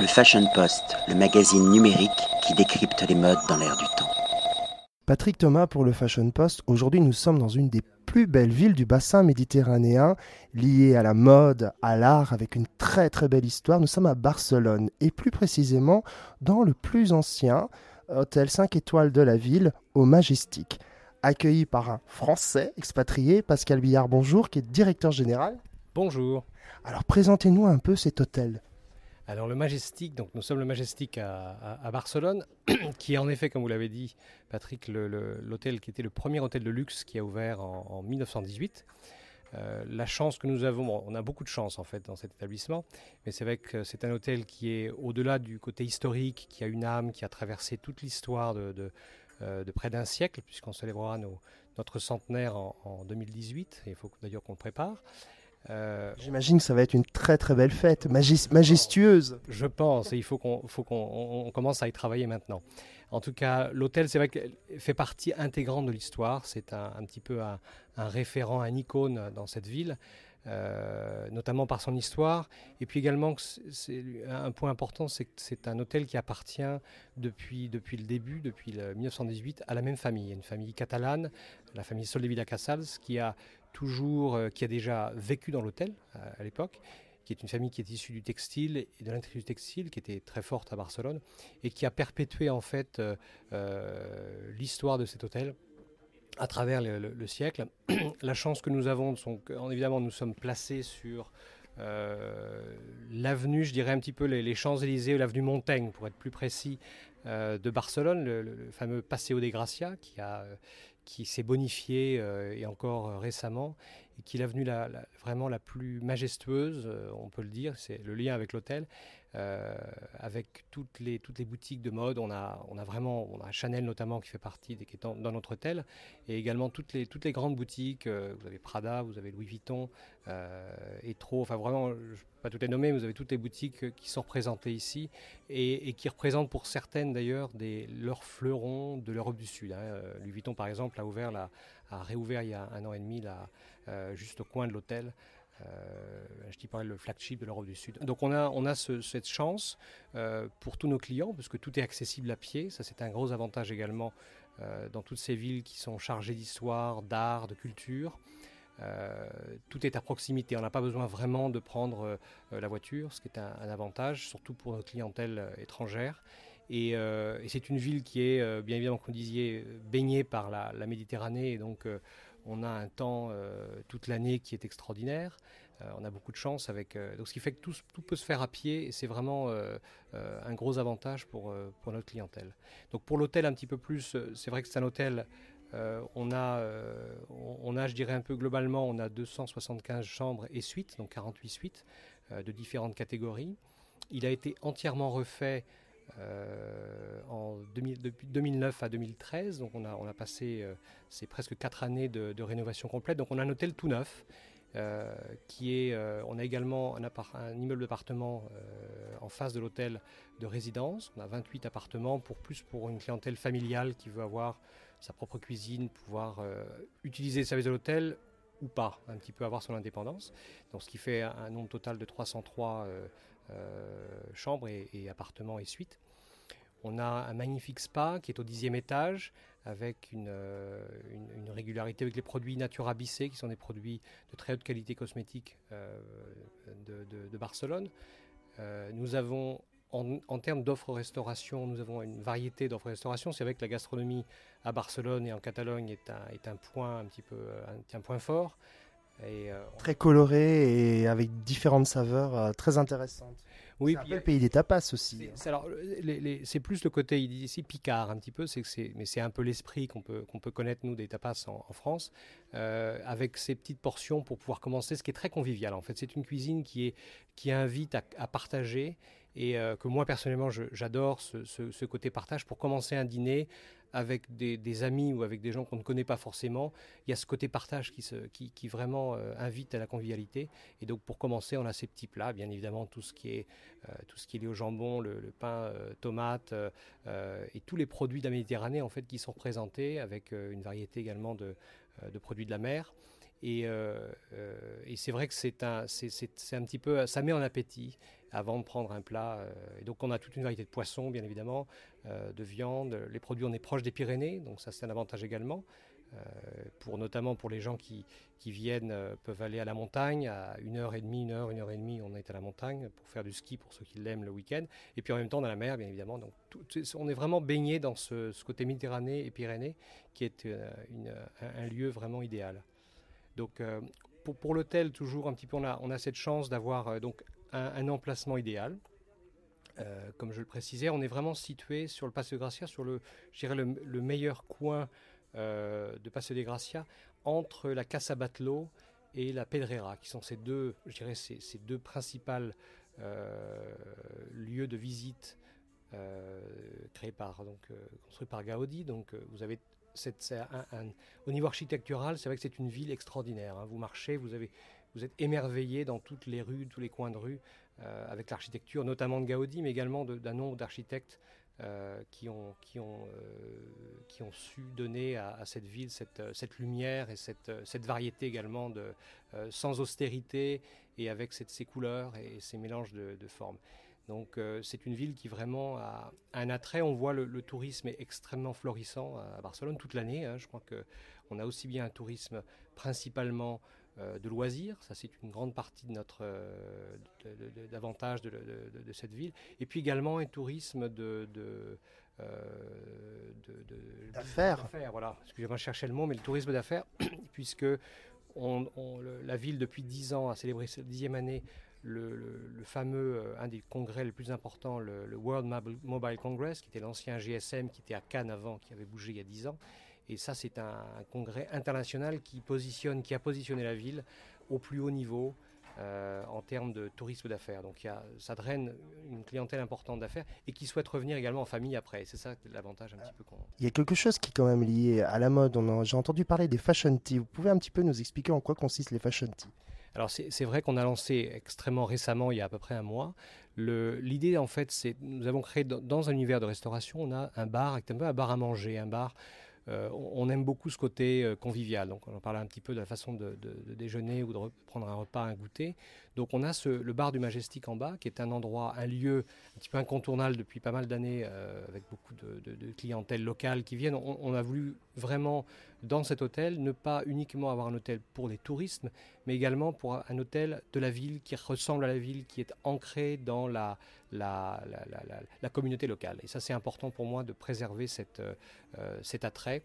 Le Fashion Post, le magazine numérique qui décrypte les modes dans l'air du temps. Patrick Thomas pour le Fashion Post. Aujourd'hui, nous sommes dans une des plus belles villes du bassin méditerranéen, liée à la mode, à l'art, avec une très très belle histoire. Nous sommes à Barcelone et plus précisément dans le plus ancien hôtel 5 étoiles de la ville, au Majestic. Accueilli par un Français expatrié, Pascal Billard, bonjour, qui est directeur général. Bonjour. Alors présentez-nous un peu cet hôtel. Alors le Majestic, donc nous sommes le Majestic à, Barcelone, qui est en effet, comme vous l'avez dit, Patrick, l'hôtel qui était le premier hôtel de luxe qui a ouvert en, 1918. Euh, la chance que nous avons, on a beaucoup de chance en fait dans cet établissement, mais c'est vrai que c'est un hôtel qui est au-delà du côté historique, qui a une âme, qui a traversé toute l'histoire de, euh, près d'un siècle, puisqu'on célébrera notre centenaire en, en 2018, et il faut d'ailleurs qu'on le prépare. Euh, J'imagine que ça va être une très très belle fête, majestueuse. Je pense, et il faut qu'on commence à y travailler maintenant. En tout cas, l'hôtel, c'est vrai qu'il fait partie intégrante de l'histoire. C'est un, petit peu un, référent, un icône dans cette ville. Euh, notamment par son histoire. Et puis également, un point important, c'est que c'est un hôtel qui appartient depuis, depuis le début, depuis le 1918, à la même famille, une famille catalane, la famille Soldevilla Casals, qui a toujours, euh, qui a déjà vécu dans l'hôtel à, l'époque, qui est une famille qui est issue du textile et de l'industrie du textile, qui était très forte à Barcelone, et qui a perpétué en fait euh, euh, l'histoire de cet hôtel à travers le, siècle. La chance que nous avons, sont évidemment, nous sommes placés sur l'avenue, je dirais un petit peu les, Champs-Élysées, l'avenue Montaigne, pour être plus précis, de Barcelone, le, le, fameux Paseo de Gracia, qui a qui s'est bonifié euh, et encore euh, récemment et qui est l'avenue la, vraiment la plus majestueuse, euh, on peut le dire, c'est le lien avec l'hôtel, avec toutes les, toutes les boutiques de mode. On a, on a vraiment, on a Chanel notamment qui fait partie, des, qui est dans, notre hôtel, et également toutes les, toutes les grandes boutiques. vous avez Prada, vous avez Louis Vuitton, et trop, enfin vraiment, je pas toutes les nommer, mais vous avez toutes les boutiques qui sont représentées ici et, qui représentent pour certaines d'ailleurs leurs fleurons de l'Europe du Sud. Hein. Euh, Louis Vuitton par exemple a ouvert a réouvert il y a un an et demi là, euh, juste au coin de l'hôtel. Euh, je dis pas le flagship de l'Europe du Sud. Donc on a, on a cette chance pour tous nos clients, parce que tout est accessible à pied. Ça c'est un gros avantage également dans toutes ces villes qui sont chargées d'histoire, d'art, de culture. Euh, tout est à proximité. On n'a pas besoin vraiment de prendre euh, la voiture, ce qui est un, avantage, surtout pour notre clientèle euh, étrangère. Et, c'est une ville qui est, bien évidemment, comme vous disiez, baignée par la, Méditerranée. Donc, on a un temps toute l'année qui est extraordinaire. on a beaucoup de chance avec. donc, ce qui fait que tout, peut se faire à pied. Et c'est vraiment un gros avantage pour, notre clientèle. Donc, pour l'hôtel, un petit peu plus, c'est vrai que c'est un hôtel euh, on, a, euh, on a, je dirais un peu globalement, on a 275 chambres et suites, donc 48 suites euh, de différentes catégories. Il a été entièrement refait en depuis 2009 à 2013, donc on a, on a passé c'est presque 4 années de, rénovation complète. Donc on a un hôtel tout neuf. qui est, on a également un, immeuble d'appartement en face de l'hôtel de résidence. On a 28 appartements pour plus pour une clientèle familiale qui veut avoir sa propre cuisine, pouvoir euh, utiliser les services de l'hôtel ou pas, un petit peu avoir son indépendance. Donc, ce qui fait un nombre total de 303 euh, euh, chambres et, appartements et suites. On a un magnifique spa qui est au dixième étage avec une, régularité avec les produits Natura Bissé qui sont des produits de très haute qualité cosmétique de, de, Barcelone. nous avons en, termes d'offres restauration, nous avons une variété d'offres restauration. C'est vrai que la gastronomie à Barcelone et en Catalogne est un point un petit peu un, point fort. Et, euh, très coloré et avec différentes saveurs euh, très intéressantes. Oui, c'est un pays des tapas aussi. C'est, alors, c'est plus le côté ici picard un petit peu, c'est que c'est, mais c'est un peu l'esprit qu'on peut, qu'on peut connaître nous des tapas en, France, euh, avec ces petites portions pour pouvoir commencer, ce qui est très convivial en fait. C'est une cuisine qui, est, qui invite à, à partager et euh, que moi personnellement j'adore ce, côté partage pour commencer un dîner avec des, amis ou avec des gens qu'on ne connaît pas forcément. Il y a ce côté partage qui, vraiment euh, invite à la convivialité. Et donc pour commencer, on a ces petits plats, bien évidemment tout ce qui est, euh, tout ce qui est lié au jambon, le, pain, tomate et tous les produits de la Méditerranée en fait qui sont présentés avec une variété également de, de produits de la mer. Et, et c'est vrai que c'est un, c'est, un petit peu, ça met en appétit avant de prendre un plat. et donc on a toute une variété de poissons, bien évidemment, de viande. Les produits, on est proche des Pyrénées, donc ça c'est un avantage également. Euh, pour, notamment pour les gens qui, qui viennent, euh, peuvent aller à la montagne, à une heure et demie, une heure, une heure et demie, on est à la montagne pour faire du ski pour ceux qui l'aiment le week-end. Et puis en même temps dans la mer, bien évidemment. Donc on est vraiment baigné dans ce, côté Méditerranée et Pyrénées, qui est euh, une, un, lieu vraiment idéal. Donc pour, pour l'hôtel, toujours un petit peu, on a, on a cette chance d'avoir un, emplacement idéal. comme je le précisais, on est vraiment situé sur le Passe de Gracia, sur le, le, le meilleur coin euh, de Passe de Gracia entre la Casa Batlló et la Pedrera, qui sont ces deux, je ces, deux principales euh, lieux de visite euh, créés par, donc, construits par Gaudi. Donc, vous avez cette, au niveau architectural, c'est vrai que c'est une ville extraordinaire. Hein. Vous marchez, vous, avez, vous êtes émerveillé dans toutes les rues, tous les coins de rue, avec l'architecture, notamment de Gaudi, mais également d'un nombre d'architectes euh, euh, qui ont su donner à, cette ville cette, lumière et cette, variété également, euh, sans austérité et avec cette, ces couleurs et ces mélanges de, formes. Donc c'est une ville qui vraiment a un attrait. On voit le, tourisme extrêmement florissant à, Barcelone toute l'année. Hein. Je crois qu'on a aussi bien un tourisme principalement euh, de loisirs. Ça, c'est une grande partie de notre euh, d'avantage de, de, cette ville. Et puis également un tourisme de, d'affaires. Voilà. Excusez-moi, je cherchais le mot, mais le tourisme d'affaires, puisque on, la ville depuis dix ans a célébré cette dixième année le, fameux, euh, un des congrès les plus importants, le, World Mobile Congress, qui était l'ancien GSM, qui était à Cannes avant, qui avait bougé il y a dix ans. Et ça, c'est un, congrès international qui positionne, qui a positionné la ville au plus haut niveau euh, en termes de tourisme d'affaires. Donc il y a, ça draine une clientèle importante d'affaires et qui souhaite revenir également en famille après. C'est ça l'avantage un petit peu qu'on. Il y a quelque chose qui est quand même lié à la mode. J'ai entendu parler des fashion tea. Vous pouvez un petit peu nous expliquer en quoi consistent les fashion tea alors c'est vrai qu'on a lancé extrêmement récemment, il y a à peu près un mois. L'idée en fait, c'est nous avons créé dans, un univers de restauration, on a un bar, un peu un bar à manger, un bar euh, on aime beaucoup ce côté euh, convivial. Donc, on en parlait un petit peu de la façon de, déjeuner ou de prendre un repas, un goûter. Donc, on a le bar du Majestic en bas, qui est un endroit, un lieu un petit peu incontournable depuis pas mal d'années, euh, avec beaucoup de, clientèle locale qui viennent. On, a voulu vraiment, dans cet hôtel, ne pas uniquement avoir un hôtel pour les touristes, mais également pour un hôtel de la ville qui ressemble à la ville, qui est ancré dans la, la, communauté locale. Et ça, c'est important pour moi de préserver cet attrait.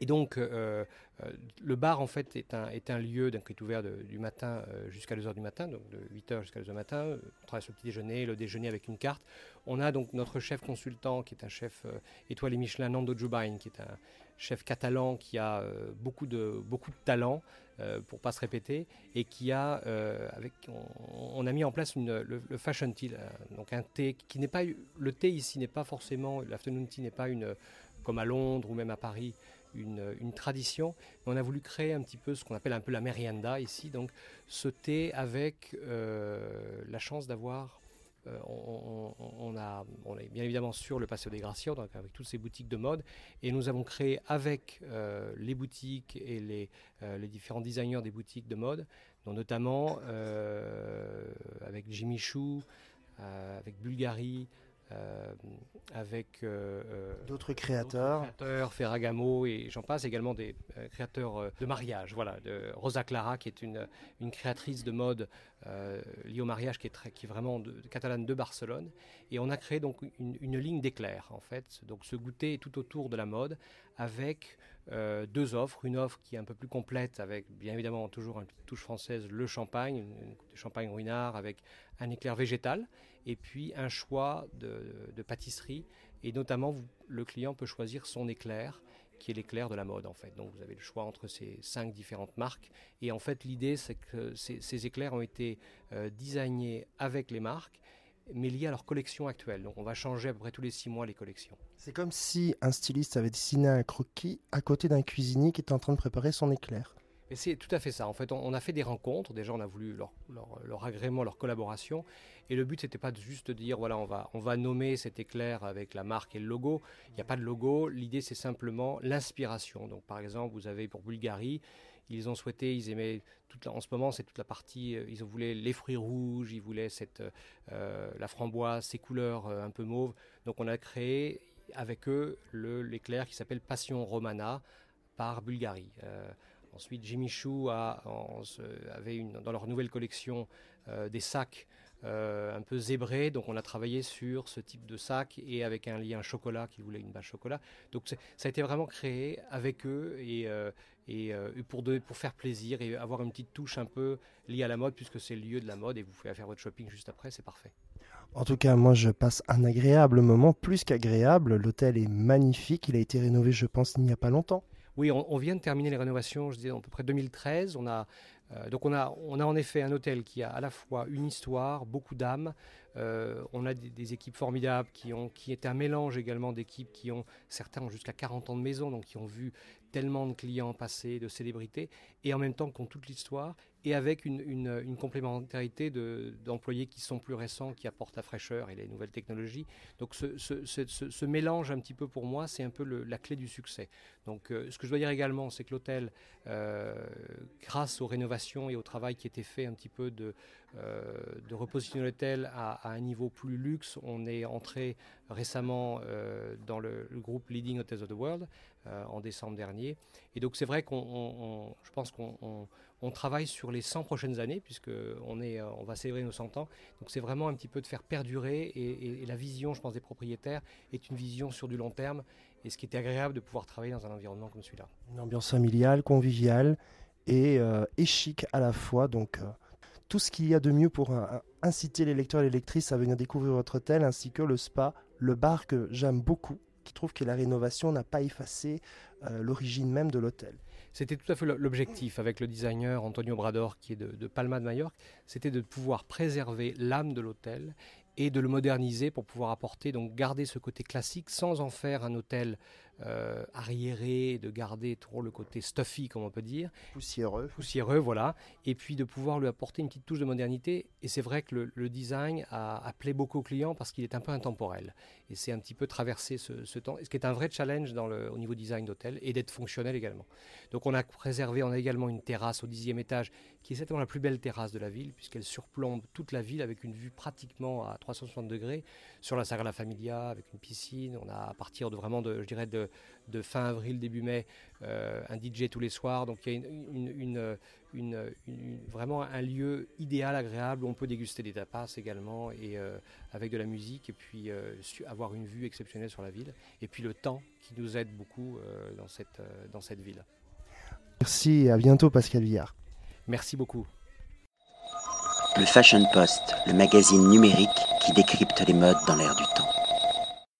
Et donc, euh, euh, le bar, en fait, est un, est un lieu qui est ouvert du matin euh, jusqu'à 2h du matin, donc de 8h jusqu'à 2h du matin. On sur le petit déjeuner, le déjeuner avec une carte. On a donc notre chef consultant, qui est un chef étoilé Michelin, Nando Jubain, qui est un chef catalan qui a beaucoup, de, beaucoup de talent, pour pas se répéter, et qui a, avec, on, a mis en place une, le, fashion tea, donc un thé qui n'est pas, le thé ici n'est pas forcément, l'afternoon tea n'est pas une, comme à Londres ou même à Paris, une, tradition. on a voulu créer un petit peu ce qu'on appelle un peu la merienda ici, donc ce thé avec euh, la chance d'avoir euh, on, a, est bien évidemment sur le Paseo des Gracia, donc avec toutes ces boutiques de mode, et nous avons créé avec euh, les boutiques et les, les, différents designers des boutiques de mode, dont notamment avec Jimmy Choo, avec Bulgari, euh, avec euh, euh, d'autres créateurs. créateurs, Ferragamo et j'en passe, également des créateurs de mariage. Voilà, de Rosa Clara qui est une, une créatrice de mode liée au mariage qui est, très, qui est vraiment de, catalane de Barcelone. Et on a créé donc une, une ligne d'éclairs en fait. Donc ce goûter tout autour de la mode avec deux offres. Une offre qui est un peu plus complète avec bien évidemment toujours une touche française, le champagne, une, champagne ruinard avec un éclair végétal et puis un choix de, pâtisserie. Et notamment, le client peut choisir son éclair, qui est l'éclair de la mode en fait. Donc vous avez le choix entre ces cinq différentes marques. Et en fait, l'idée, c'est que ces, éclairs ont été euh, designés avec les marques mais liés à leur collection actuelle. Donc on va changer à peu près tous les six mois les collections. C'est comme si un styliste avait dessiné un croquis à côté d'un cuisinier qui était en train de préparer son éclair. Et c'est tout à fait ça. En fait, on, a fait des rencontres. Déjà, on a voulu leur, agrément, leur collaboration. Et le but, c'était pas juste de dire, voilà, on va, nommer cet éclair avec la marque et le logo. Il n'y a pas de logo. L'idée, c'est simplement l'inspiration. Donc, par exemple, vous avez pour Bulgarie, ils ont souhaité, ils aimaient en ce moment, c'est toute la partie, ils voulaient les fruits rouges, ils voulaient cette, la framboise, ces couleurs un peu mauves. Donc on a créé avec eux l'éclair qui s'appelle Passion Romana par Bulgarie. Ensuite, Jimmy Choo a, avait dans leur nouvelle collection des sacs euh, un peu zébré. Donc on a travaillé sur ce type de sac et avec un lien chocolat qui voulait une base chocolat. Donc ça a été vraiment créé avec eux et, euh, et euh, pour, pour faire plaisir et avoir une petite touche un peu liée à la mode puisque c'est le lieu de la mode et vous pouvez faire votre shopping juste après, c'est parfait. En tout cas, moi, je passe un agréable moment, plus qu'agréable. L'hôtel est magnifique. Il a été rénové, je pense, il n'y a pas longtemps. Oui, on, vient de terminer les rénovations, je dis à peu près 2013. On a euh, donc on a, en effet un hôtel qui a à la fois une histoire, beaucoup d'âme, euh, on a des, équipes formidables qui, ont, qui est un mélange également d'équipes qui ont, certains ont jusqu'à 40 ans de maison, donc qui ont vu tellement de clients passer, de célébrités, et en même temps qui ont toute l'histoire, et avec une, complémentarité d'employés qui sont plus récents, qui apportent la fraîcheur et les nouvelles technologies. Donc ce, mélange un petit peu pour moi, c'est un peu la clé du succès. Donc euh, ce que je dois dire également, c'est que l'hôtel, euh, grâce aux rénovations et au travail qui était fait un petit peu de, de repositionner l'hôtel à, un niveau plus luxe, on est entré récemment dans le, groupe Leading Hotels of the World en décembre dernier. Et donc c'est vrai qu'on, je pense qu'on on travaille sur les 100 prochaines années, puisque on, est, on va célébrer nos 100 ans. Donc c'est vraiment un petit peu de faire perdurer, et, la vision, je pense, des propriétaires est une vision sur du long terme, et ce qui était agréable de pouvoir travailler dans un environnement comme celui-là. Une ambiance familiale, conviviale et, euh, chic à la fois. Donc euh, tout ce qu'il y a de mieux pour inciter les lecteurs et les lectrices à venir découvrir votre hôtel, ainsi que le spa, le bar que j'aime beaucoup, qui trouve que la rénovation n'a pas effacé euh, l'origine même de l'hôtel. C'était tout à fait l'objectif avec le designer Antonio Brador, qui est de, de Palma de Majorque, c'était de pouvoir préserver l'âme de l'hôtel et de le moderniser pour pouvoir apporter, donc garder ce côté classique sans en faire un hôtel euh, arriéré, de garder trop le côté stuffy, comme on peut dire. Poussiéreux. Poussiéreux, voilà. Et puis de pouvoir lui apporter une petite touche de modernité. Et c'est vrai que le, design a, appelé beaucoup aux clients parce qu'il est un peu intemporel. Et c'est un petit peu traverser ce, temps, ce qui est un vrai challenge dans le, au niveau design d'hôtel et d'être fonctionnel également. Donc on a préservé, on a également une terrasse au dixième étage qui est certainement la plus belle terrasse de la ville puisqu'elle surplombe toute la ville avec une vue pratiquement à 360 degrés sur la Sagrada Familia avec une piscine. On a à partir de vraiment de, je dirais de de, fin avril, début mai, euh, un DJ tous les soirs. Donc il y a une, vraiment un lieu idéal, agréable où on peut déguster des tapas également et euh, avec de la musique et puis euh, avoir une vue exceptionnelle sur la ville. Et puis le temps qui nous aide beaucoup dans, cette, dans cette ville. Merci et à bientôt Pascal Villard. Merci beaucoup. Le Fashion Post, le magazine numérique qui décrypte les modes dans l'air du temps.